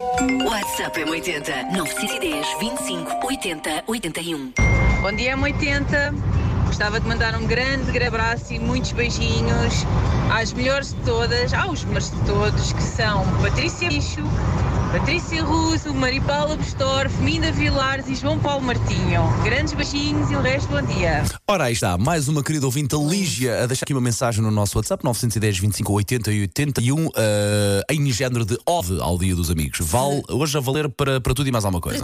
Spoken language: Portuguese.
WhatsApp M80 910 25 80 81. Bom dia, M80. Gostava de mandar um grande, abraço e muitos beijinhos às melhores de todas, aos melhores de todos, que são Patrícia Bicho, Patrícia Russo, Maripaula Bestorf, Minda Vilares e João Paulo Martinho. Grandes beijinhos e o resto, bom dia. Ora, aí está, mais uma querida ouvinte, Lígia, a deixar aqui uma mensagem no nosso WhatsApp, 910 25 80 e 81, eh, em género de ode ao Dia dos Amigos. Vale hoje a valer para, para tudo e mais alguma coisa.